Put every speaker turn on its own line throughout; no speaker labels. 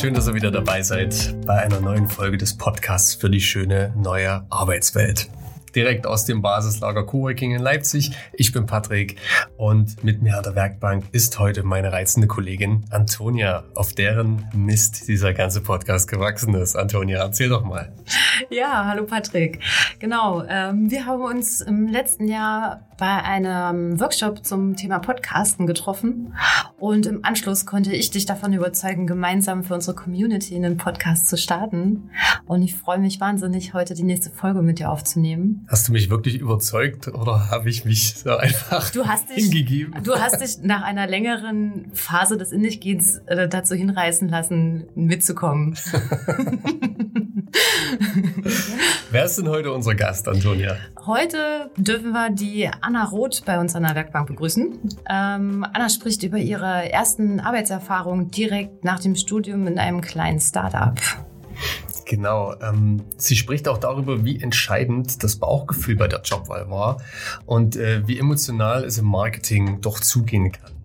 schön, dass ihr wieder dabei seid bei einer neuen Folge des Podcasts für die schöne neue Arbeitswelt direkt aus dem Basislager Coworking in Leipzig. Ich bin Patrick und mit mir an der Werkbank ist heute meine reizende Kollegin Antonia, auf deren Mist dieser ganze Podcast gewachsen ist. Antonia, erzähl doch mal.
Ja, hallo Patrick. Genau, ähm, wir haben uns im letzten Jahr bei einem Workshop zum Thema Podcasten getroffen und im Anschluss konnte ich dich davon überzeugen, gemeinsam für unsere Community einen Podcast zu starten. Und ich freue mich wahnsinnig, heute die nächste Folge mit dir aufzunehmen.
Hast du mich wirklich überzeugt oder habe ich mich so einfach
du hast dich, hingegeben? Du hast dich nach einer längeren Phase des Indigehens äh, dazu hinreißen lassen, mitzukommen.
Wer ist denn heute unser Gast, Antonia?
Heute dürfen wir die Anna Roth bei uns an der Werkbank begrüßen. Ähm, Anna spricht über ihre ersten Arbeitserfahrungen direkt nach dem Studium in einem kleinen Startup.
Genau. Ähm, sie spricht auch darüber, wie entscheidend das Bauchgefühl bei der Jobwahl war und äh, wie emotional es im Marketing doch zugehen kann.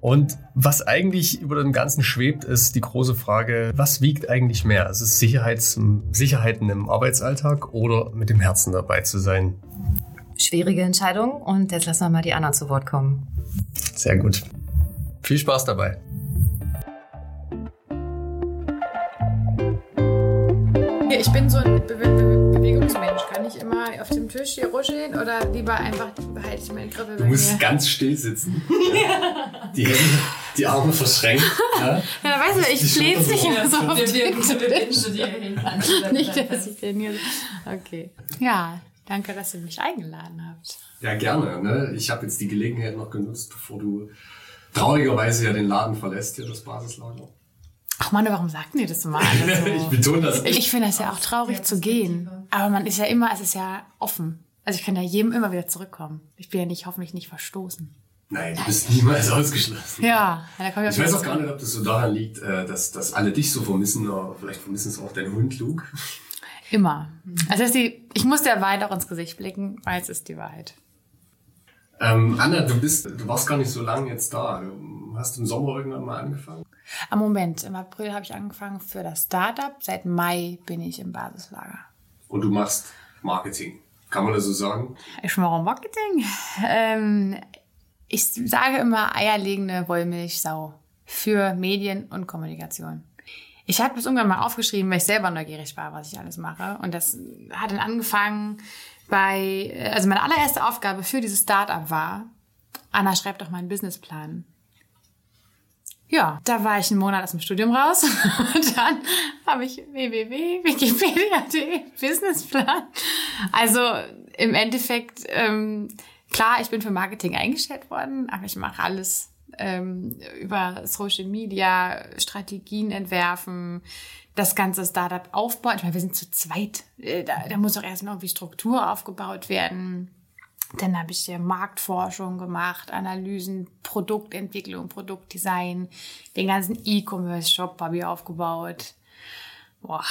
Und was eigentlich über dem Ganzen schwebt, ist die große Frage, was wiegt eigentlich mehr? Ist es Sicherheits Sicherheiten im Arbeitsalltag oder mit dem Herzen dabei zu sein?
Schwierige Entscheidung und jetzt lassen wir mal die anderen zu Wort kommen.
Sehr gut. Viel Spaß dabei.
Ich bin so ein Bewegungsmensch. Kann ich immer auf dem Tisch hier ruscheln oder lieber einfach behalte ich meine Grippe
Du musst mir? ganz still sitzen. ja. Die Hände, die Arme verschränkt.
Ja, ja da weißt du, ich flehe nicht immer so auf den Tisch. Nicht, dass ich den hier... Okay. Ja, danke, dass ihr mich eingeladen habt.
Ja, gerne. Ne? Ich habe jetzt die Gelegenheit noch genutzt, bevor du traurigerweise ja den Laden verlässt, hier das Basislager.
Ach Mann, warum sagt ihr das immer
alle so? ich betone das.
Ich, ich finde das ja auch traurig zu gehen. Aber man ist ja immer, es ist ja offen. Also ich kann ja jedem immer wieder zurückkommen. Ich bin ja nicht, hoffentlich nicht verstoßen.
Nein, du bist niemals ausgeschlossen.
Ja,
da komm ich, ich weiß auch gar nicht, ob das so daran liegt, äh, dass, dass alle dich so vermissen, oder vielleicht vermissen es auch deinen Hund Luke.
Immer. Also die, ich muss der Wahrheit auch ins Gesicht blicken, weil es ist die Wahrheit.
Ähm, Anna, du bist, du warst gar nicht so lange jetzt da. Du hast im Sommer irgendwann mal angefangen?
Am Moment, im April habe ich angefangen für das Startup. Seit Mai bin ich im Basislager.
Und du machst Marketing. Kann man das so sagen?
Ich mache Marketing. Ähm, ich sage immer eierlegende Wollmilchsau für Medien und Kommunikation. Ich habe das irgendwann mal aufgeschrieben, weil ich selber neugierig war, was ich alles mache. Und das hat dann angefangen bei, also meine allererste Aufgabe für dieses Startup war, Anna, schreib doch mal einen Businessplan. Ja, da war ich einen Monat aus dem Studium raus und dann habe ich www.wikipedia.de Businessplan. Also im Endeffekt, ähm, klar, ich bin für Marketing eingestellt worden, aber ich mache alles ähm, über Social Media, Strategien entwerfen, das ganze Startup aufbauen. Ich meine, wir sind zu zweit. Äh, da, da muss auch erst noch irgendwie Struktur aufgebaut werden. Dann habe ich ja Marktforschung gemacht, Analysen, Produktentwicklung, Produktdesign, den ganzen E-Commerce-Shop habe ich aufgebaut. Boah,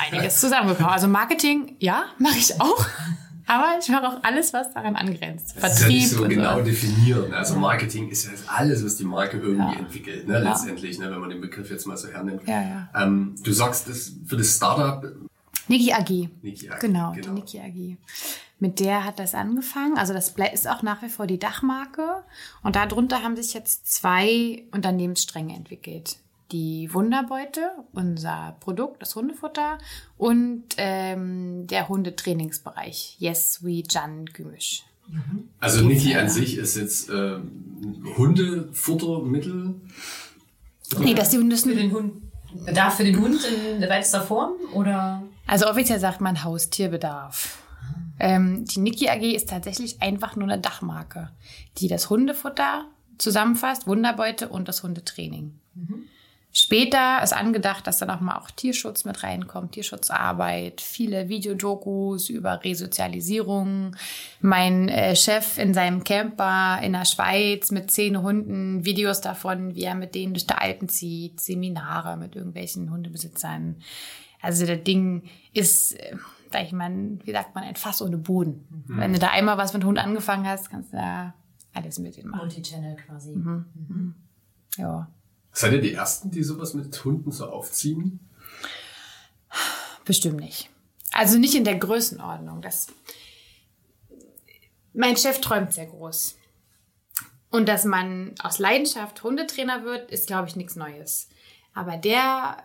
einiges zusammengekommen. Also Marketing, ja, mache ich auch. Aber ich mache auch alles, was daran angrenzt.
Das Vertrieb. Ist ja nicht so genau so. definieren. Also Marketing ist ja alles, was die Marke irgendwie ja. entwickelt, ne? letztendlich, ne? wenn man den Begriff jetzt mal so hernimmt.
Ja, ja.
Ähm, du sagst, das für das Startup.
Niki AG. Niki AG. Genau, genau. die Niki AG. Mit der hat das angefangen. Also das ist auch nach wie vor die Dachmarke. Und darunter haben sich jetzt zwei Unternehmensstränge entwickelt. Die Wunderbeute, unser Produkt, das Hundefutter und ähm, der Hundetrainingsbereich. Yes, we Jan Gümüsch.
Also Niki an sich ist jetzt äh, Hundefuttermittel?
Nee, das, die, das für den Hund. Bedarf für den Hund in weitester Form oder?
Also offiziell sagt man Haustierbedarf. Ähm, die Niki AG ist tatsächlich einfach nur eine Dachmarke, die das Hundefutter zusammenfasst, Wunderbeute und das Hundetraining. Mhm. Später ist angedacht, dass dann auch mal auch Tierschutz mit reinkommt, Tierschutzarbeit, viele Videodokus über Resozialisierung. Mein äh, Chef in seinem Camper in der Schweiz mit zehn Hunden, Videos davon, wie er mit denen durch die Alpen zieht, Seminare mit irgendwelchen Hundebesitzern. Also das Ding ist äh, sag ich mal, wie sagt man, ein Fass ohne Boden. Mhm. Wenn du da einmal was mit Hund angefangen hast, kannst du da alles mit ihm machen.
Multichannel quasi.
Mhm. Mhm. Ja.
Seid ihr die Ersten, die sowas mit Hunden so aufziehen?
Bestimmt nicht. Also nicht in der Größenordnung. Das mein Chef träumt sehr groß. Und dass man aus Leidenschaft Hundetrainer wird, ist, glaube ich, nichts Neues. Aber der,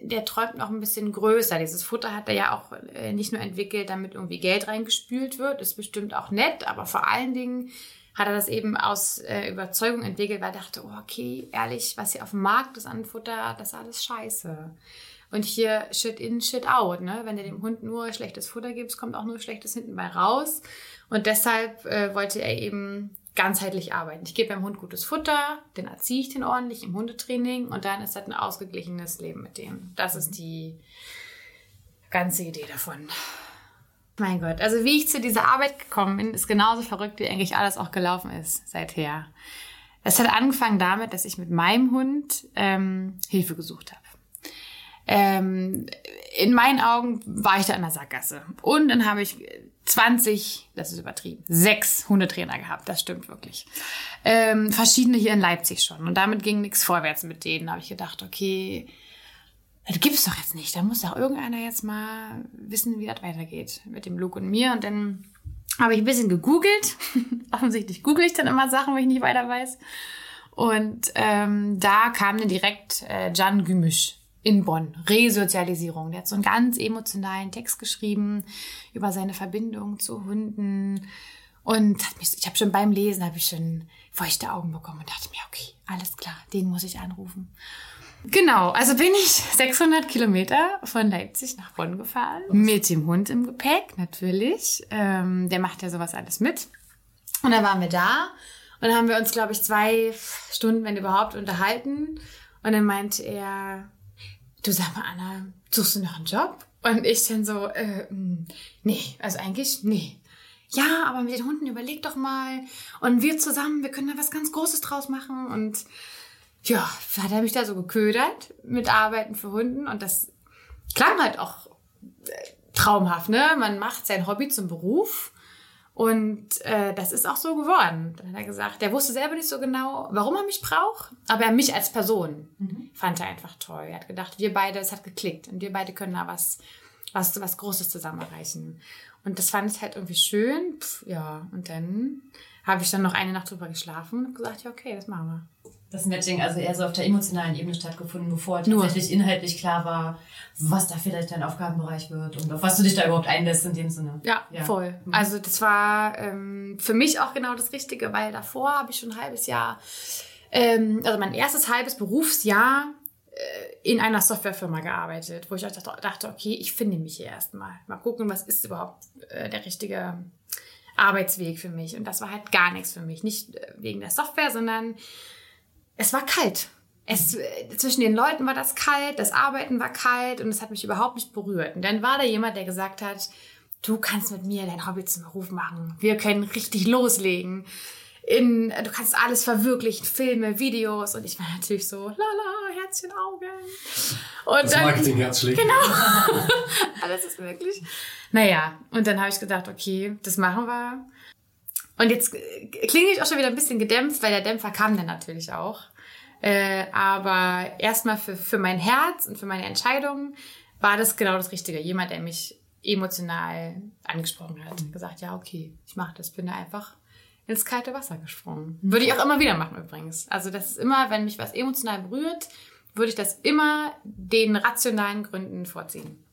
der träumt noch ein bisschen größer. Dieses Futter hat er ja auch äh, nicht nur entwickelt, damit irgendwie Geld reingespült wird. Ist bestimmt auch nett, aber vor allen Dingen hat er das eben aus äh, Überzeugung entwickelt, weil er dachte, oh, okay, ehrlich, was hier auf dem Markt ist an Futter, das ist alles scheiße. Und hier shit in, shit out. Ne? Wenn du dem Hund nur schlechtes Futter gibst, kommt auch nur schlechtes hinten bei raus. Und deshalb äh, wollte er eben ganzheitlich arbeiten. Ich gebe beim Hund gutes Futter, den erziehe ich den ordentlich im Hundetraining und dann ist das ein ausgeglichenes Leben mit dem. Das ist die ganze Idee davon. Mein Gott, also wie ich zu dieser Arbeit gekommen bin, ist genauso verrückt, wie eigentlich alles auch gelaufen ist seither. Es hat angefangen damit, dass ich mit meinem Hund ähm, Hilfe gesucht habe. Ähm, in meinen Augen war ich da in der Sackgasse. Und dann habe ich 20, das ist übertrieben, sechs Hundetrainer gehabt, das stimmt wirklich. Ähm, verschiedene hier in Leipzig schon. Und damit ging nichts vorwärts mit denen. Da habe ich gedacht, okay, das gibt's doch jetzt nicht. Da muss doch irgendeiner jetzt mal wissen, wie das weitergeht mit dem Luke und mir. Und dann habe ich ein bisschen gegoogelt. Offensichtlich google ich dann immer Sachen, wenn ich nicht weiter weiß. Und ähm, da kam dann direkt äh, Jan Gümüsch in Bonn. Resozialisierung. Der hat so einen ganz emotionalen Text geschrieben über seine Verbindung zu Hunden. Und mich, ich habe schon beim Lesen, habe ich schon feuchte Augen bekommen und dachte mir, okay, alles klar, den muss ich anrufen. Genau, also bin ich 600 Kilometer von Leipzig nach Bonn gefahren. Mit dem Hund im Gepäck, natürlich. Ähm, der macht ja sowas alles mit. Und dann waren wir da und dann haben wir uns, glaube ich, zwei Stunden, wenn überhaupt, unterhalten. Und dann meinte er, du sag mal, Anna, suchst du noch einen Job? Und ich dann so, äh, mm, nee, also eigentlich, nee. Ja, aber mit den Hunden überleg doch mal. Und wir zusammen, wir können da was ganz Großes draus machen. Und ja, hat er mich da so geködert mit Arbeiten für Hunden. Und das klang halt auch äh, traumhaft, ne? Man macht sein Hobby zum Beruf. Und äh, das ist auch so geworden. Hat er gesagt, der wusste selber nicht so genau, warum er mich braucht, aber er mich als Person mhm. fand er einfach toll. Er hat gedacht, wir beide, es hat geklickt und wir beide können da was, was, was Großes zusammen erreichen. Und das fand ich halt irgendwie schön. Pff, ja, und dann habe ich dann noch eine Nacht drüber geschlafen und gesagt, ja, okay, das machen wir
das Matching also eher so auf der emotionalen Ebene stattgefunden, bevor Nur. tatsächlich inhaltlich klar war, was da vielleicht dein Aufgabenbereich wird und auf was du dich da überhaupt einlässt in dem Sinne.
Ja, ja. voll. Mhm. Also das war ähm, für mich auch genau das Richtige, weil davor habe ich schon ein halbes Jahr, ähm, also mein erstes halbes Berufsjahr äh, in einer Softwarefirma gearbeitet, wo ich dachte, okay, ich finde mich hier erstmal. Mal gucken, was ist überhaupt äh, der richtige Arbeitsweg für mich. Und das war halt gar nichts für mich. Nicht äh, wegen der Software, sondern es war kalt. Es, zwischen den Leuten war das kalt, das Arbeiten war kalt und es hat mich überhaupt nicht berührt. Und dann war da jemand, der gesagt hat, du kannst mit mir dein Hobby zum Beruf machen. Wir können richtig loslegen. In, du kannst alles verwirklichen, Filme, Videos. Und ich war natürlich so, lala, Herzchen, Augen.
Und das Marketing-Herz schlägt.
Genau. alles ist möglich. Naja, und dann habe ich gedacht, okay, das machen wir. Und jetzt klinge ich auch schon wieder ein bisschen gedämpft, weil der Dämpfer kam dann natürlich auch. Äh, aber erstmal für, für mein Herz und für meine Entscheidung war das genau das Richtige. Jemand, der mich emotional angesprochen hat. Mhm. Gesagt, ja, okay, ich mache das. Bin da einfach ins kalte Wasser gesprungen. Würde ich auch immer wieder machen übrigens. Also das ist immer, wenn mich was emotional berührt, würde ich das immer den rationalen Gründen vorziehen.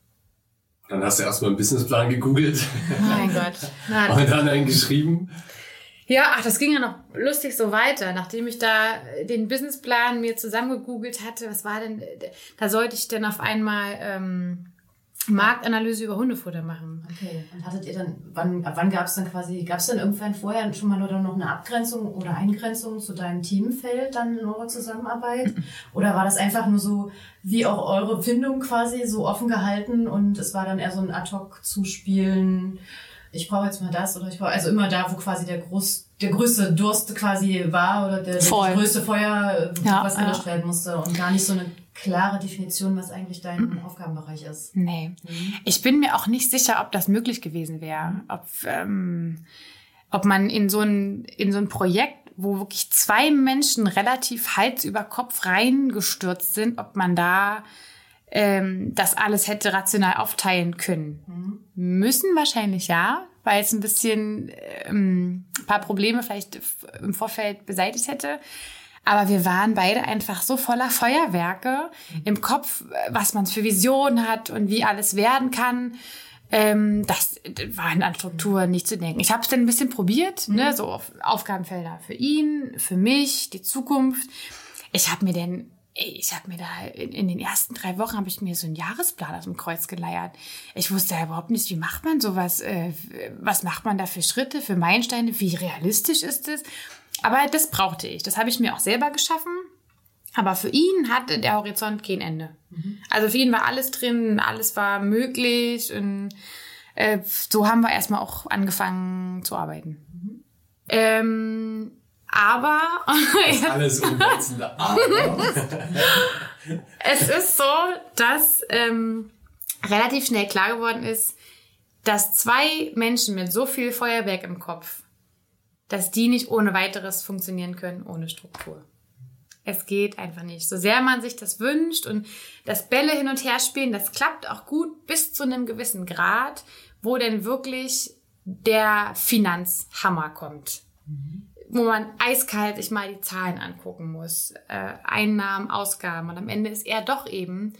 Dann hast du erstmal einen Businessplan gegoogelt.
Mein Gott.
Na, und dann einen geschrieben.
Ja, ach, das ging ja noch lustig so weiter. Nachdem ich da den Businessplan mir zusammengegoogelt hatte, was war denn, da sollte ich dann auf einmal ähm, Marktanalyse über Hundefutter machen.
Okay. Und hattet ihr dann, wann, ab wann gab es dann quasi, gab es dann irgendwann vorher schon mal oder noch eine Abgrenzung oder Eingrenzung zu deinem Teamfeld dann in eurer Zusammenarbeit? Oder war das einfach nur so, wie auch eure Findung quasi so offen gehalten und es war dann eher so ein Ad-Hoc-Zuspielen? Ich brauche jetzt mal das oder ich brauche, also immer da, wo quasi der groß, der größte Durst quasi war oder der, der größte Feuer, ja, was ja. werden musste und gar nicht so eine klare Definition, was eigentlich dein mhm. Aufgabenbereich ist.
Nee. Mhm. Ich bin mir auch nicht sicher, ob das möglich gewesen wäre. Ob, ähm, ob man in so ein, in so ein Projekt wo wirklich zwei Menschen relativ Hals über Kopf reingestürzt sind, ob man da ähm, das alles hätte rational aufteilen können. Mhm. Müssen wahrscheinlich ja, weil es ein bisschen ähm, ein paar Probleme vielleicht im Vorfeld beseitigt hätte. Aber wir waren beide einfach so voller Feuerwerke im Kopf, was man für Visionen hat und wie alles werden kann. Ähm, das war an Struktur nicht zu denken. Ich habe es dann ein bisschen probiert, ne, mhm. ne, so auf Aufgabenfelder für ihn, für mich, die Zukunft. Ich habe mir denn ich habe mir da in, in, den ersten drei Wochen habe ich mir so einen Jahresplan aus dem Kreuz geleiert. Ich wusste ja überhaupt nicht, wie macht man sowas, äh, was macht man da für Schritte, für Meilensteine, wie realistisch ist es? Aber das brauchte ich. Das habe ich mir auch selber geschaffen. Aber für ihn hatte der Horizont kein Ende. Mhm. Also für ihn war alles drin, alles war möglich und äh, so haben wir erstmal auch angefangen zu arbeiten. Mhm. Ähm, aber.
Das alles umwälzende Aber.
es ist so, dass ähm, relativ schnell klar geworden ist, dass zwei Menschen mit so viel Feuerwerk im Kopf, dass die nicht ohne weiteres funktionieren können, ohne Struktur. Es geht einfach nicht. So sehr man sich das wünscht und das Bälle hin und her spielen, das klappt auch gut bis zu einem gewissen Grad, wo denn wirklich der Finanzhammer kommt. Mhm wo man eiskalt sich mal die Zahlen angucken muss, äh, Einnahmen, Ausgaben. Und am Ende ist er doch eben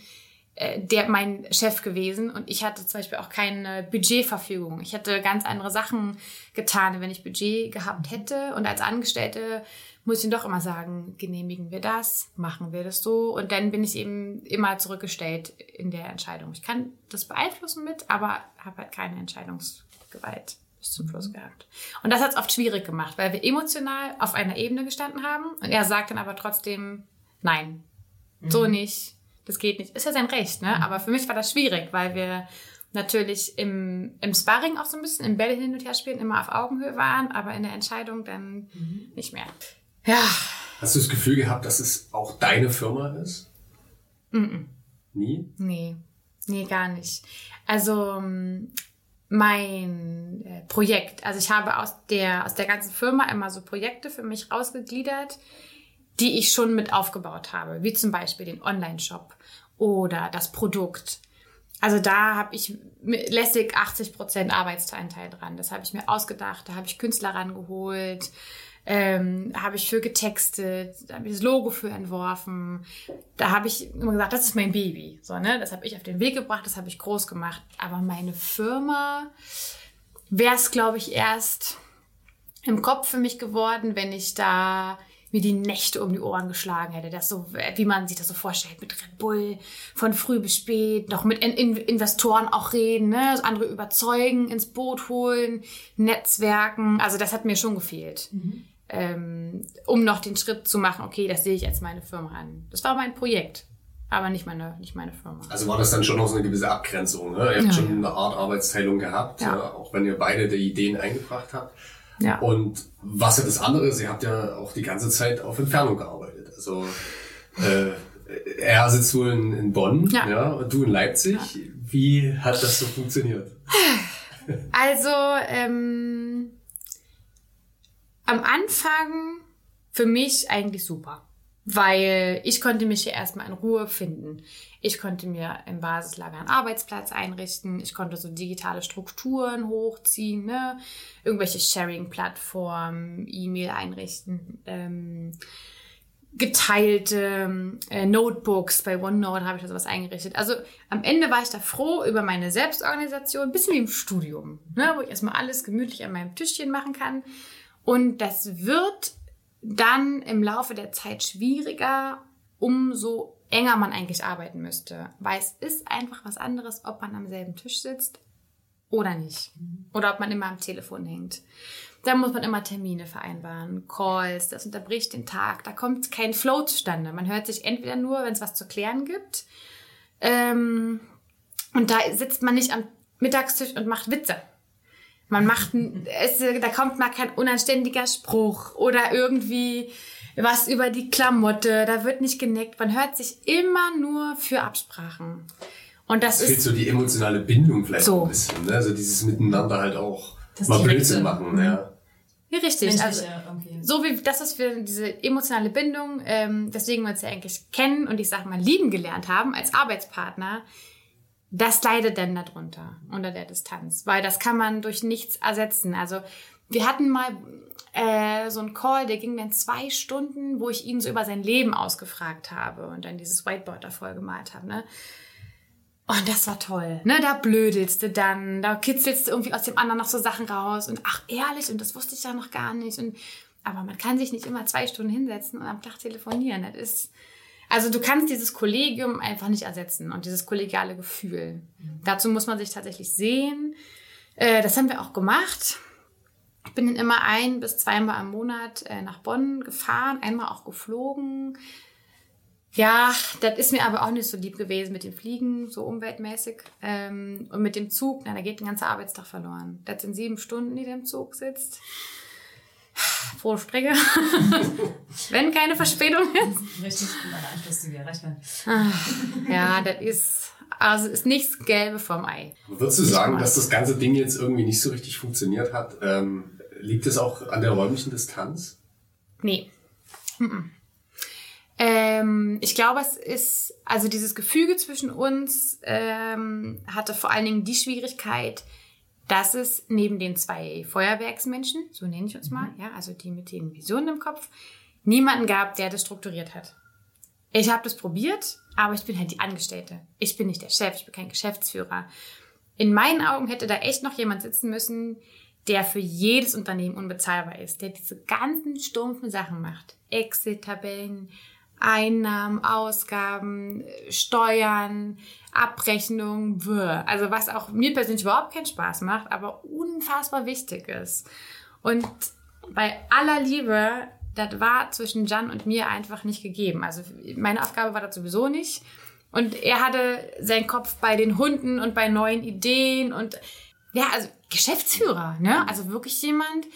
äh, der mein Chef gewesen. Und ich hatte zum Beispiel auch keine Budgetverfügung. Ich hätte ganz andere Sachen getan, wenn ich Budget gehabt hätte. Und als Angestellte muss ich ihn doch immer sagen, genehmigen wir das, machen wir das so. Und dann bin ich eben immer zurückgestellt in der Entscheidung. Ich kann das beeinflussen mit, aber habe halt keine Entscheidungsgewalt bis zum Schluss gehabt. Und das hat es oft schwierig gemacht, weil wir emotional auf einer Ebene gestanden haben und er sagt dann aber trotzdem, nein, mhm. so nicht, das geht nicht. Ist ja sein Recht, ne? Mhm. Aber für mich war das schwierig, weil wir natürlich im, im Sparring auch so ein bisschen, im Bälle hin und her spielen, immer auf Augenhöhe waren, aber in der Entscheidung dann mhm. nicht mehr. Ja.
Hast du das Gefühl gehabt, dass es auch deine Firma ist?
Mhm.
Nie?
Nee. Nee, gar nicht. Also mein äh, Projekt. Also ich habe aus der, aus der ganzen Firma immer so Projekte für mich rausgegliedert, die ich schon mit aufgebaut habe, wie zum Beispiel den Online-Shop oder das Produkt. Also da habe ich lässig 80 Prozent Arbeitsanteil dran. Das habe ich mir ausgedacht. Da habe ich Künstler rangeholt ähm, habe ich für getextet, habe ich das Logo für entworfen. Da habe ich immer gesagt, das ist mein Baby. So, ne? Das habe ich auf den Weg gebracht, das habe ich groß gemacht. Aber meine Firma wäre es, glaube ich, erst im Kopf für mich geworden, wenn ich da mir die Nächte um die Ohren geschlagen hätte. Das so, wie man sich das so vorstellt, mit Red Bull von früh bis spät, noch mit in Investoren auch reden, ne? Also andere überzeugen, ins Boot holen, Netzwerken. Also das hat mir schon gefehlt. Mhm ähm, um noch den Schritt zu machen, okay, das sehe ich als meine Firma an. Das war mein Projekt, aber nicht meine, nicht meine Firma.
Also war das dann schon noch so eine gewisse Abgrenzung. Ne? Ihr habt ja, schon eine Art Arbeitsteilung gehabt, ja. Ja, auch wenn ihr beide die Ideen eingebracht habt. Ja. Und was ist das andere? Sie habt ja auch die ganze Zeit auf Entfernung gearbeitet. Also äh, er sitzt wohl in, in Bonn, ja. ja, und du in Leipzig. Wie hat das so funktioniert?
Also ähm, am Anfang für mich eigentlich super, weil ich konnte mich hier erstmal in Ruhe finden. Ich konnte mir im Basislager einen Arbeitsplatz einrichten. Ich konnte so digitale Strukturen hochziehen, ne? irgendwelche Sharing-Plattformen, E-Mail einrichten. Ähm, geteilte äh, Notebooks bei OneNote habe ich da sowas eingerichtet. Also am Ende war ich da froh über meine Selbstorganisation, ein bisschen wie im Studium, ne, wo ich erstmal alles gemütlich an meinem Tischchen machen kann. Und das wird dann im Laufe der Zeit schwieriger, umso enger man eigentlich arbeiten müsste. Weil es ist einfach was anderes, ob man am selben Tisch sitzt oder nicht. Oder ob man immer am Telefon hängt. Da muss man immer Termine vereinbaren, Calls, das unterbricht den Tag. Da kommt kein Flow zustande. Man hört sich entweder nur, wenn es was zu klären gibt. Ähm, und da sitzt man nicht am Mittagstisch und macht Witze. Man macht, es, da kommt mal kein unanständiger Spruch oder irgendwie was über die Klamotte, da wird nicht geneckt. Man hört sich immer nur für Absprachen. Und das, das
ist so die emotionale Bindung vielleicht so. ein bisschen, ne? Also dieses Miteinander halt auch das mal Blödsinn machen,
ja. Ja, richtig. Also,
Menschliche irgendwie.
so wie das ist für diese emotionale Bindung, ähm, deswegen wir uns ja eigentlich kennen und ich sag mal lieben gelernt haben als Arbeitspartner, das leidet dann darunter, unter der Distanz. Weil das kann man durch nichts ersetzen. Also wir hatten mal äh, so einen Call, der ging dann zwei Stunden, wo ich ihn so über sein Leben ausgefragt habe und dann dieses Whiteboard davor gemalt habe. Ne? Und das war toll. Ne, da blödelst du dann, da kitzelst du irgendwie aus dem anderen noch so Sachen raus und ach ehrlich, und das wusste ich ja noch gar nicht. Und, aber man kann sich nicht immer zwei Stunden hinsetzen und am Tag telefonieren. Das ist, also du kannst dieses Kollegium einfach nicht ersetzen und dieses kollegiale Gefühl. Dazu muss man sich tatsächlich sehen. Äh, das haben wir auch gemacht. Ich bin dann immer ein bis zweimal im Monat äh, nach Bonn gefahren, einmal auch geflogen. Ja, das ist mir aber auch nicht so lieb gewesen mit dem Fliegen, so umweltmäßig. Ähm, und mit dem Zug, na, da geht ein ganzer Arbeitstag verloren. Das sind sieben Stunden, die du im Zug sitzt. Frohe Strecke. Wenn keine Verspätung ist.
Richtig gut an Anschlusszüge erreicht werden.
Ja, das ist, also ist nichts Gelbe vom Ei.
Würdest du sagen, dass das ganze Ding jetzt irgendwie nicht so richtig funktioniert hat? Ähm, liegt es auch an der räumlichen Distanz?
Nee. Ähm, ich glaube, es ist, also dieses Gefüge zwischen uns ähm, hatte vor allen Dingen die Schwierigkeit, dass es neben den zwei Feuerwerksmenschen, so nenne ich uns mal, ja, also die mit den Visionen im Kopf, niemanden gab, der das strukturiert hat. Ich habe das probiert, aber ich bin halt die Angestellte. Ich bin nicht der Chef, ich bin kein Geschäftsführer. In meinen Augen hätte da echt noch jemand sitzen müssen, der für jedes Unternehmen unbezahlbar ist, der diese ganzen stumpfen Sachen macht. Exit-Tabellen, Einnahmen, Ausgaben, Steuern, Abrechnung, Wirr. Also was auch mir persönlich überhaupt keinen Spaß macht, aber unfassbar wichtig ist. Und bei aller Liebe, das war zwischen Jan und mir einfach nicht gegeben. Also meine Aufgabe war das sowieso nicht. Und er hatte seinen Kopf bei den Hunden und bei neuen Ideen und ja, also Geschäftsführer, ne? Also wirklich jemand,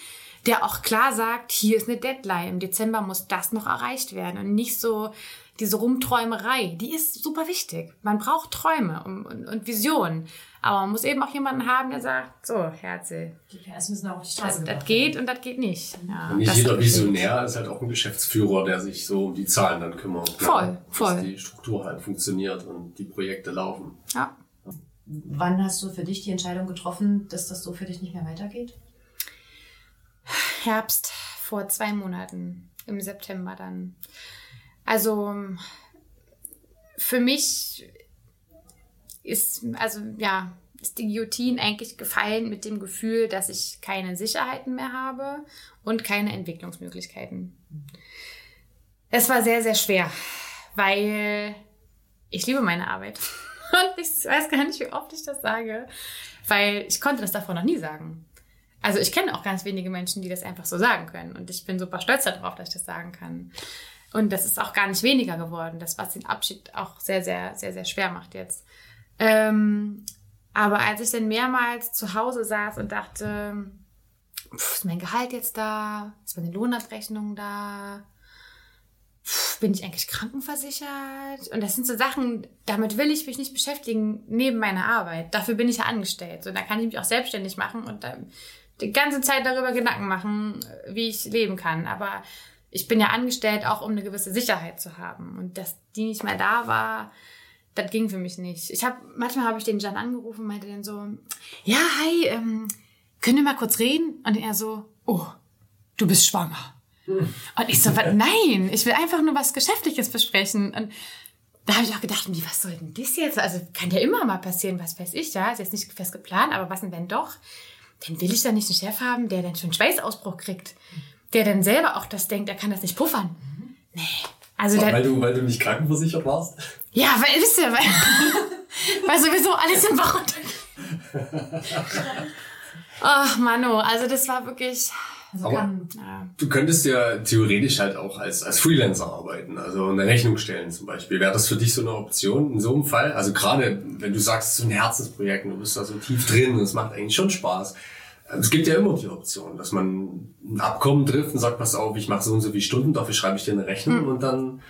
der auch klar sagt, hier ist eine Deadline, im Dezember muss das noch erreicht werden und nicht so diese Rumträumerei, die ist super wichtig. Man braucht Träume und, und, und Visionen. Aber man muss eben auch jemanden haben, der sagt, so, Herze,
Die PS müssen auch die Straße
das, das geht und das geht nicht. Ja,
Und nicht jeder. Visionär ist halt auch ein Geschäftsführer, der sich so um die Zahlen dann kümmert.
Voll,
Dass
voll.
die Struktur halt funktioniert und die Projekte laufen.
Ja.
Wann hast du für dich die Entscheidung getroffen, dass das so für dich nicht mehr weitergeht?
Herbst vor zwei Monaten, im September dann. Also für mich ist, also ja, ist die Guillotine eigentlich gefallen mit dem Gefühl, dass ich keine Sicherheiten mehr habe und keine Entwicklungsmöglichkeiten. Es war sehr, sehr schwer, weil ich liebe meine Arbeit. Und ich weiß gar nicht, wie oft ich das sage, weil ich konnte das davor noch nie sagen. Also ich kenne auch ganz wenige Menschen, die das einfach so sagen können. Und ich bin super stolz darauf, dass ich das sagen kann. Und das ist auch gar nicht weniger geworden, das was den Abschied auch sehr, sehr, sehr, sehr schwer macht jetzt. Ähm, aber als ich dann mehrmals zu Hause saß und dachte, pf, ist mein Gehalt jetzt da? Ist meine Lohnabrechnung da? Pf, bin ich eigentlich krankenversichert? Und das sind so Sachen, damit will ich mich nicht beschäftigen neben meiner Arbeit. Dafür bin ich ja angestellt. Und da kann ich mich auch selbstständig machen und dann die ganze Zeit darüber Gedanken machen, wie ich leben kann. Aber ich bin ja angestellt, auch um eine gewisse Sicherheit zu haben. Und dass die nicht mehr da war, das ging für mich nicht. Ich habe manchmal habe ich den Jan angerufen meinte dann so, ja, hi, ähm, können wir mal kurz reden? Und er so, oh, du bist schwanger. Und ich so, nein, ich will einfach nur was Geschäftliches besprechen. Und da habe ich auch gedacht, wie, was soll denn das jetzt? Also kann ja immer mal passieren, was weiß ich, ja, ist jetzt nicht fest geplant, aber was denn wenn doch? Dann will ich da nicht einen Chef haben, der dann schon einen Schweißausbruch kriegt. Der dann selber auch das denkt, er kann das nicht puffern. Nee. Also der,
Weil du, weil du nicht krankenversichert warst?
ja, weil, wisst ihr, weil, weil sowieso alles im runtergeht. Ach, Mano, also das war wirklich,
Also
Aber-
kann,
ja.
Du könntest ja theoretisch halt auch als, als Freelancer arbeiten, also eine Rechnung stellen zum Beispiel. Wäre das für dich so eine Option in so einem Fall? Also gerade wenn du sagst, es ist so ein Herzensprojekt und du bist da so tief drin und es macht eigentlich schon Spaß. Es gibt ja immer die Option, dass man ein Abkommen trifft und sagt, pass auf, ich mache so und so viele Stunden, dafür schreibe ich dir eine Rechnung und dann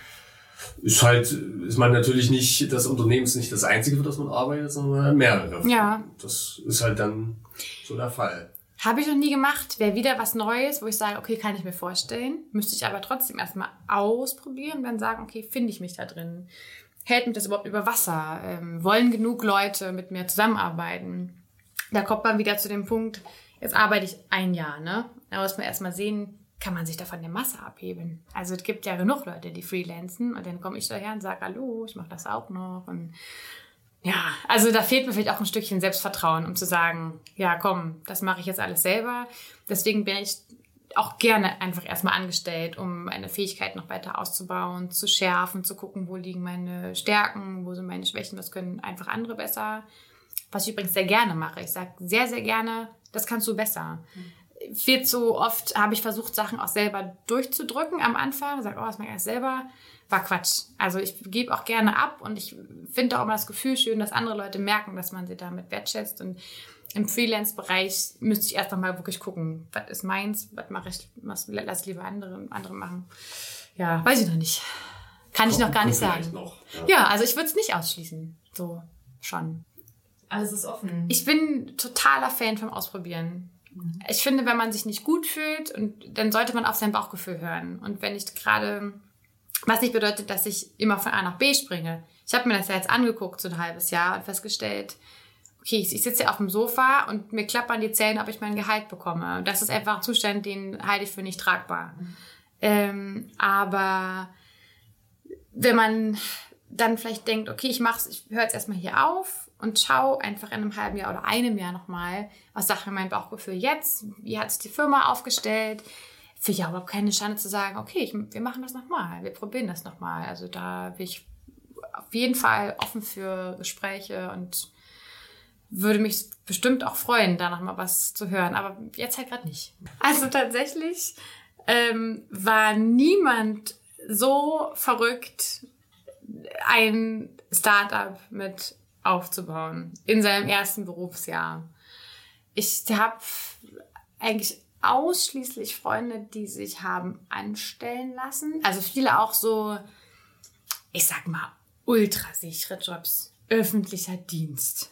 ist halt, ist man natürlich nicht, das Unternehmen ist nicht das einzige, für das man arbeitet, sondern man hat mehrere.
Ja.
Das ist halt dann so der Fall.
Habe ich noch nie gemacht. Wäre wieder was Neues, wo ich sage, okay, kann ich mir vorstellen. Müsste ich aber trotzdem erstmal ausprobieren und dann sagen, okay, finde ich mich da drin? Hält mich das überhaupt über Wasser? Ähm, wollen genug Leute mit mir zusammenarbeiten? Da kommt man wieder zu dem Punkt, jetzt arbeite ich ein Jahr, ne? Da muss man erstmal sehen, kann man sich da von der Masse abheben. Also es gibt ja genug Leute, die freelancen und dann komme ich daher und sage, hallo, ich mache das auch noch. Und ja, also da fehlt mir vielleicht auch ein Stückchen Selbstvertrauen, um zu sagen, ja, komm, das mache ich jetzt alles selber. Deswegen bin ich auch gerne einfach erstmal angestellt, um meine Fähigkeit noch weiter auszubauen, zu schärfen, zu gucken, wo liegen meine Stärken, wo sind meine Schwächen, was können einfach andere besser. Was ich übrigens sehr gerne mache. Ich sage sehr, sehr gerne, das kannst du besser. Mhm. Viel zu oft habe ich versucht, Sachen auch selber durchzudrücken am Anfang. Sag, oh, das mache ich alles selber. War Quatsch. Also ich gebe auch gerne ab und ich finde auch immer das Gefühl schön, dass andere Leute merken, dass man sie damit wertschätzt. Und im Freelance-Bereich müsste ich erst noch mal wirklich gucken, was ist meins, was mache ich, was lass ich lieber andere, andere machen. Ja, weiß ich noch nicht. Kann ich noch gar nicht sagen. Noch, ja. ja, also ich würde es nicht ausschließen. So schon.
Alles ist offen.
Ich bin totaler Fan vom Ausprobieren. Mhm. Ich finde, wenn man sich nicht gut fühlt, und dann sollte man auf sein Bauchgefühl hören. Und wenn ich gerade, was nicht bedeutet, dass ich immer von A nach B springe. Ich habe mir das ja jetzt angeguckt, so ein halbes Jahr, und festgestellt, okay, ich, sitze ja auf dem Sofa und mir klappern die Zähne, ob ich mein Gehalt bekomme. Und das ist einfach ein Zustand, den halte ich für nicht tragbar. Mhm. Ähm, aber wenn man dann vielleicht denkt, okay, ich mach's, ich höre jetzt erstmal hier auf und schau einfach in einem halben Jahr oder einem Jahr nochmal, was sagt mir mein Bauchgefühl jetzt? Wie hat sich die Firma aufgestellt? Für ja überhaupt keine Schande zu sagen, okay, ich, wir machen das nochmal, wir probieren das nochmal. Also da bin ich auf jeden Fall offen für Gespräche und würde mich bestimmt auch freuen, da nochmal was zu hören. Aber jetzt halt gerade nicht. Also tatsächlich ähm, war niemand so verrückt, ein Startup mit aufzubauen in seinem ersten Berufsjahr. Ich habe eigentlich ausschließlich Freunde, die sich haben anstellen lassen. Also viele auch so, ich sag mal, ultrasichere Jobs. Öffentlicher Dienst.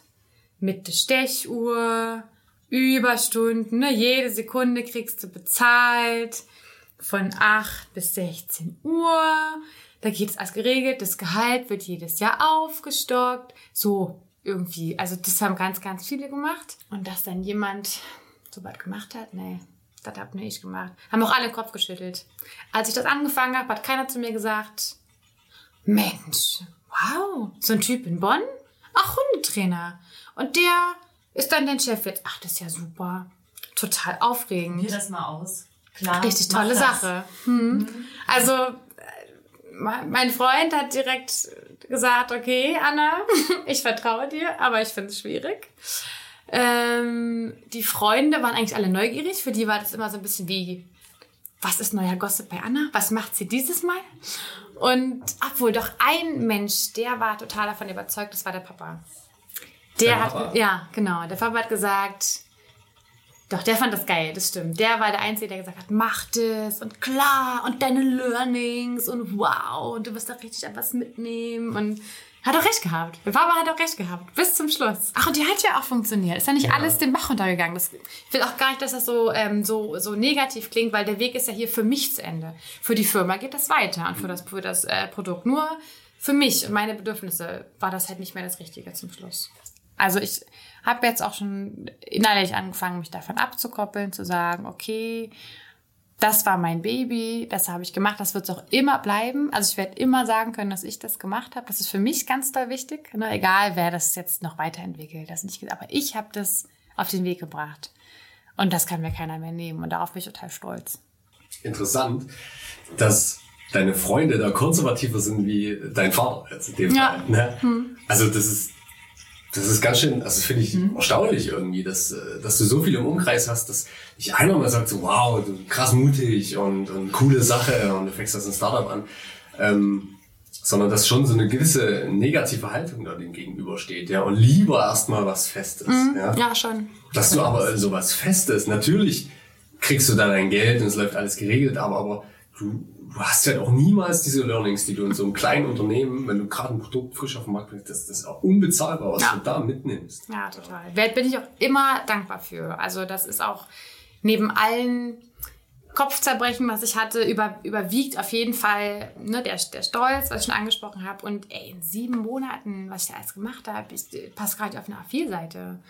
Mit der Stechuhr, Überstunden, ne? jede Sekunde kriegst du bezahlt. Von 8 bis 16 Uhr da geht es als geregelt, das Gehalt wird jedes Jahr aufgestockt. So irgendwie. Also das haben ganz, ganz viele gemacht. Und dass dann jemand so weit gemacht hat, nee, das hab nur ich gemacht. Haben auch alle den Kopf geschüttelt. Als ich das angefangen habe, hat keiner zu mir gesagt, Mensch, wow, so ein Typ in Bonn? Ach, Hundetrainer. Und der ist dann dein Chef jetzt. Ach, das ist ja super. Total aufregend.
Probier das mal aus. Klar.
Richtig tolle Sache. Hm. Mhm. Also mein Freund hat direkt gesagt, okay, Anna, ich vertraue dir, aber ich finde es schwierig. Ähm, die Freunde waren eigentlich alle neugierig. Für die war das immer so ein bisschen wie, was ist neuer Gossip bei Anna? Was macht sie dieses Mal? Und obwohl doch ein Mensch, der war total davon überzeugt, das war der Papa. Der, der hat, Papa. ja, genau. Der Papa hat gesagt, doch, der fand das geil, das stimmt. Der war der Einzige, der gesagt hat, mach das und klar und deine Learnings und wow und du wirst da richtig etwas mitnehmen und hat auch recht gehabt. Papa hat auch recht gehabt. Bis zum Schluss. Ach, und die hat ja auch funktioniert. Ist ja nicht ja. alles den Bach runtergegangen. Das, ich will auch gar nicht, dass das so, ähm, so, so negativ klingt, weil der Weg ist ja hier für mich zu Ende. Für die Firma geht das weiter und für das, für das äh, Produkt. Nur für mich und meine Bedürfnisse war das halt nicht mehr das Richtige zum Schluss. Also ich habe jetzt auch schon innerlich angefangen, mich davon abzukoppeln, zu sagen, okay, das war mein Baby, das habe ich gemacht, das wird es auch immer bleiben. Also ich werde immer sagen können, dass ich das gemacht habe. Das ist für mich ganz toll wichtig. Ne? Egal, wer das jetzt noch weiterentwickelt, das nicht, aber ich habe das auf den Weg gebracht. Und das kann mir keiner mehr nehmen. Und darauf bin ich total stolz.
Interessant, dass deine Freunde da konservativer sind wie dein Vater jetzt in dem ja. Fall. Ne? Hm. Also das ist das ist ganz schön, also finde ich mhm. erstaunlich irgendwie, dass, äh, dass du so viel im Umkreis hast, dass nicht einmal mal sagt so, wow, du krass mutig und, und coole Sache und du fängst das ein Startup an, ähm, sondern dass schon so eine gewisse negative Haltung da dem gegenübersteht, ja, und lieber erstmal was Festes,
mhm. ja. Ja, schon.
Dass du aber so was Festes, natürlich kriegst du da dein Geld und es läuft alles geregelt, aber, aber du, du hast ja auch niemals diese Learnings, die du in so einem kleinen Unternehmen, wenn du gerade ein Produkt frisch auf den Markt bringst, das, das ist auch unbezahlbar, was
Ja.
du da mitnimmst.
Ja, total. Wert bin ich auch immer dankbar für. Also das ist auch neben allen Kopfzerbrechen, was ich hatte, über, überwiegt auf jeden Fall ne, der, der Stolz, was ich schon angesprochen habe. Und ey, in sieben Monaten, was ich da alles gemacht habe, ist- passt gerade auf eine A4-Seite.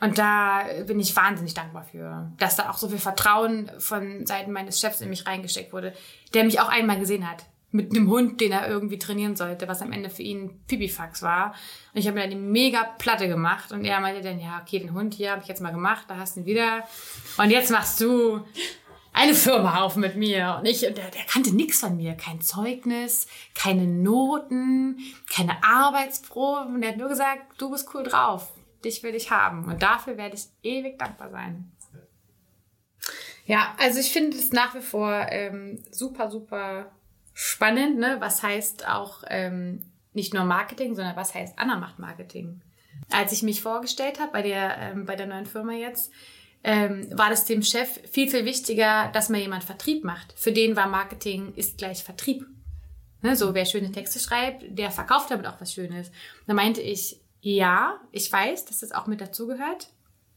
Und da bin ich wahnsinnig dankbar für, dass da auch so viel Vertrauen von Seiten meines Chefs in mich reingesteckt wurde, der mich auch einmal gesehen hat. Mit einem Hund, den er irgendwie trainieren sollte, was am Ende für ihn Pipifax war. Und ich habe mir dann die mega Platte gemacht. Und er meinte dann, ja, okay, den Hund hier habe ich jetzt mal gemacht, da hast du ihn wieder. Und jetzt machst du eine Firma auf mit mir. Und ich, und der, der kannte nichts von mir. Kein Zeugnis, keine Noten, keine Arbeitsproben. Der hat nur gesagt, du bist cool drauf. Dich will ich haben. Und dafür werde ich ewig dankbar sein. Ja, also ich finde es nach wie vor ähm, super, super spannend, ne? Was heißt auch ähm, nicht nur Marketing, sondern was heißt Anna macht Marketing? Als ich mich vorgestellt habe bei der, ähm, bei der neuen Firma jetzt, ähm, war das dem Chef viel, viel wichtiger, dass mal jemand Vertrieb macht. Für den war Marketing ist gleich Vertrieb. Ne, so, wer schöne Texte schreibt, der verkauft damit auch was Schönes. Da meinte ich, ja, ich weiß, dass das auch mit dazugehört,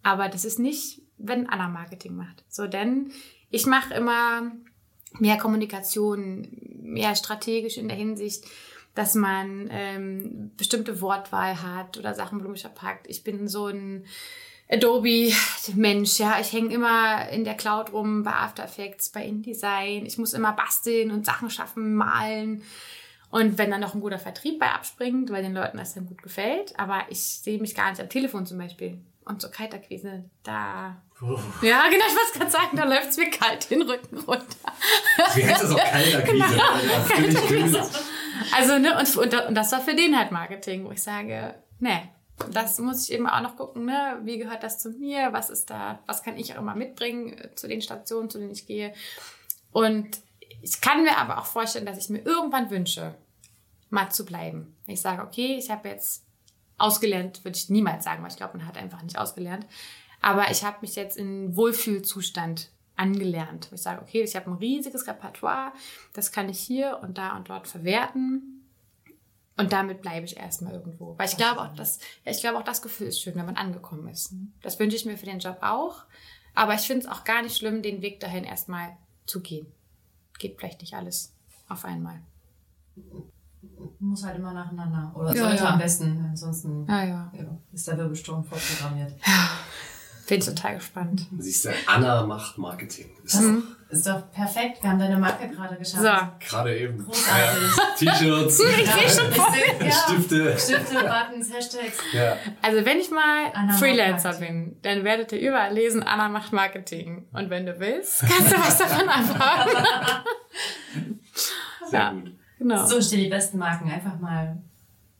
aber das ist nicht, wenn Anna Marketing macht. So, denn ich mache immer mehr Kommunikation, mehr strategisch in der Hinsicht, dass man ähm, bestimmte Wortwahl hat oder Sachen blumig verpackt. Ich bin so ein Adobe-Mensch, ja. Ich hänge immer in der Cloud rum, bei After Effects, bei InDesign. Ich muss immer basteln und Sachen schaffen, malen. Und wenn dann noch ein guter Vertrieb bei abspringt, weil den Leuten das dann gut gefällt, aber ich sehe mich gar nicht am Telefon zum Beispiel. Und so Kaltakquise, da. Ja, genau, ich wollte gerade sagen, da läuft es mir kalt den Rücken runter.
Wie heißt das auch kalter Krise?
Genau.
Ich cool.
Also, ne, und, und, und das war für den halt Marketing, wo ich sage, ne, das muss ich eben auch noch gucken, ne, wie gehört das zu mir, was ist da, was kann ich auch immer mitbringen äh, zu den Stationen, zu denen ich gehe. Und ich kann mir aber auch vorstellen, dass ich mir irgendwann wünsche, mal zu bleiben. Ich sage, okay, ich habe jetzt ausgelernt, würde ich niemals sagen, weil ich glaube, man hat einfach nicht ausgelernt. Aber ich habe mich jetzt in Wohlfühlzustand angelernt. Ich sage, okay, ich habe ein riesiges Repertoire, das kann ich hier und da und dort verwerten. Und damit bleibe ich erstmal irgendwo. Weil ich glaube auch, dass, ja, ich glaube auch, das Gefühl ist schön, wenn man angekommen ist. Das wünsche ich mir für den Job auch. Aber ich finde es auch gar nicht schlimm, den Weg dahin erstmal zu gehen. Geht vielleicht nicht alles auf einmal.
Muss halt immer nacheinander. Oder
Ja,
sollte
ja.
am besten. Ansonsten
Ja, ja.
ja, ist der Wirbelsturm vorprogrammiert.
Bin ich total gespannt.
Siehst du, Anna macht Marketing. Ist
Mhm.
Ist doch perfekt. Wir haben deine Marke gerade geschafft.
So.
gerade eben.
Großartig.
Ja. T-Shirts,
Ich sehe schon vor.
Ja.
Stifte.
Stifte, Buttons, Hashtags.
Ja.
Also wenn ich mal
Anna
Freelancer bin, dann werdet ihr überall lesen, Anna macht Marketing. Und wenn du willst, kannst du was davon abhaben.
Sehr
Ja.
gut.
Genau.
So stehen die besten Marken. Einfach mal,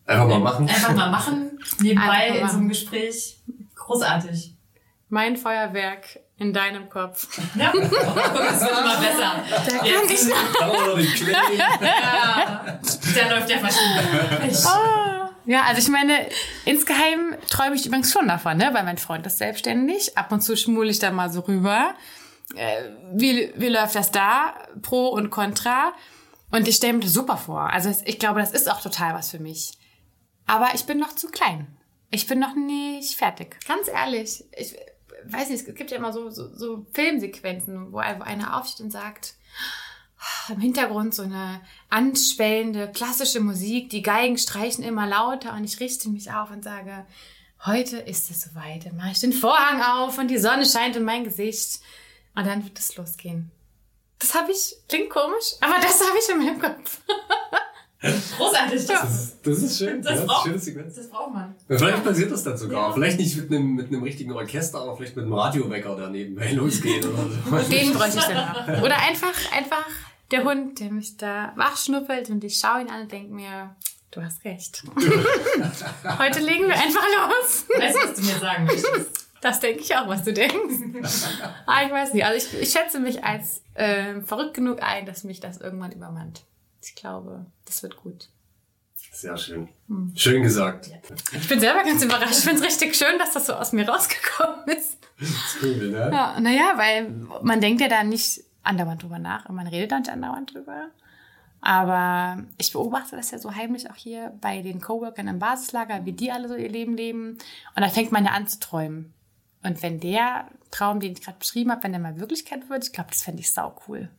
Einfach mal machen.
einfach mal machen. Nebenbei in so einem Gespräch. Großartig.
Mein Feuerwerk in deinem Kopf.
Ja, das wird immer besser.
Da kann ich noch.
Ja, der läuft ja verschieden.
Ah. Ja, also ich meine, insgeheim träume ich übrigens schon davon, ne? weil mein Freund ist selbstständig. Ab und zu schmule ich da mal so rüber. Äh, wie, wie läuft das da? Pro und Contra. Und ich stelle mir das super vor. Also ich glaube, das ist auch total was für mich. Aber ich bin noch zu klein. Ich bin noch nicht fertig. Ganz ehrlich. Ich weiß nicht, es gibt ja immer so, so, so Filmsequenzen, wo ein- wo einer aufsteht und sagt, im Hintergrund so eine anschwellende klassische Musik, die Geigen streichen immer lauter und ich richte mich auf und sage, heute ist es soweit, dann mache ich den Vorhang auf und die Sonne scheint in mein Gesicht und dann wird es losgehen. Das habe ich, klingt komisch, aber das habe ich in meinem Kopf.
Großartig.
Das ist, das ist schön.
Das
ja,
braucht-
schöne Sequenz.
Das braucht man.
Ja, Vielleicht passiert das dann sogar.
Ja.
Vielleicht nicht mit einem, mit einem richtigen Orchester, aber vielleicht mit einem Radiowecker, der nebenbei losgeht oder so.
Den bräuchte ich dann auch. Oder einfach, einfach der Hund, der mich da wachschnuppelt und ich schaue ihn an und denke mir, du hast recht. Heute legen wir einfach los.
Weißt du, was du mir sagen möchtest?
Das denke ich auch, was du denkst. ah, ich weiß nicht. Also ich, ich schätze mich als ähm, verrückt genug ein, dass mich das irgendwann übermannt. Ich glaube, das wird gut.
Sehr schön. Schön gesagt.
Ich bin selber ganz überrascht. Ich finde es richtig schön, dass das so aus mir rausgekommen ist.
Das ist cool, ne?
Ja, naja, weil man denkt ja da nicht andauernd drüber nach und man redet dann nicht andauernd drüber. Aber ich beobachte das ja so heimlich auch hier bei den Coworkern im Basislager, wie die alle so ihr Leben leben. Und da fängt man ja an zu träumen. Und wenn der Traum, den ich gerade beschrieben habe, wenn der mal Wirklichkeit wird, ich glaube, das fände ich sau cool.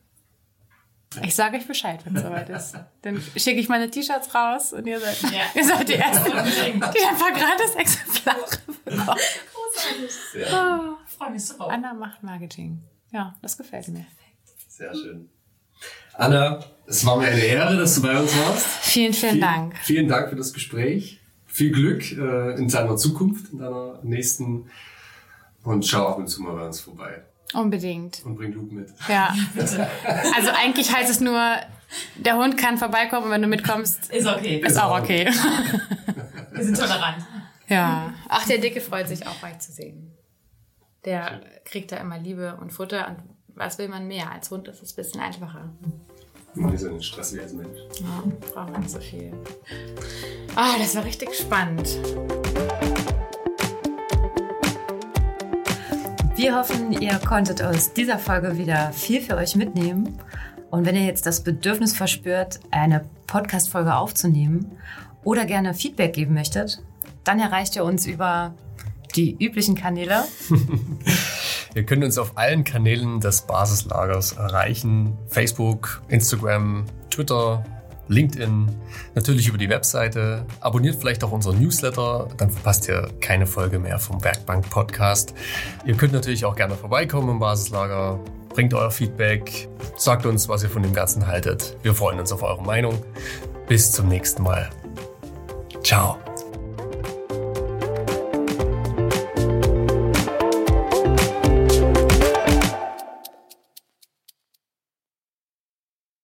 Ich sage euch Bescheid, wenn es soweit ist. Dann schicke ich meine T-Shirts raus und ihr seid, ja. ihr seid die Ersten, die ein paar gratis Exemplare bekommen. Großartig. Oh. Freue mich so. Anna macht Marketing. Ja, das gefällt mir.
Sehr schön. Anna, es war mir eine Ehre, dass du bei uns warst.
Vielen, vielen Viel, Dank.
Vielen Dank für das Gespräch. Viel Glück äh, in deiner Zukunft, in deiner nächsten. Und schau ab und zu mal bei uns vorbei.
Unbedingt.
Und bring Luke mit.
Ja. Also eigentlich heißt es nur, der Hund kann vorbeikommen und wenn du mitkommst,
ist okay.
Ist, auch okay.
Wir sind tolerant.
Ja. Ach, der Dicke freut sich auch, euch zu sehen. Der kriegt da immer Liebe und Futter und was will man mehr? Als Hund ist es ein bisschen einfacher.
Man ist ja ein stressiger als Mensch.
Ja, braucht man nicht so viel. Ah, das war richtig spannend.
Wir hoffen, ihr konntet aus dieser Folge wieder viel für euch mitnehmen. Und wenn ihr jetzt das Bedürfnis verspürt, eine Podcast-Folge aufzunehmen oder gerne Feedback geben möchtet, dann erreicht ihr uns über die üblichen Kanäle.
Ihr könnt uns auf allen Kanälen des Basislagers erreichen. Facebook, Instagram, Twitter, LinkedIn, natürlich über die Webseite. Abonniert vielleicht auch unseren Newsletter, dann verpasst ihr keine Folge mehr vom Werkbank Podcast. Ihr könnt natürlich auch gerne vorbeikommen im Basislager. Bringt euer Feedback, sagt uns, was ihr von dem Ganzen haltet. Wir freuen uns auf eure Meinung. Bis zum nächsten Mal. Ciao.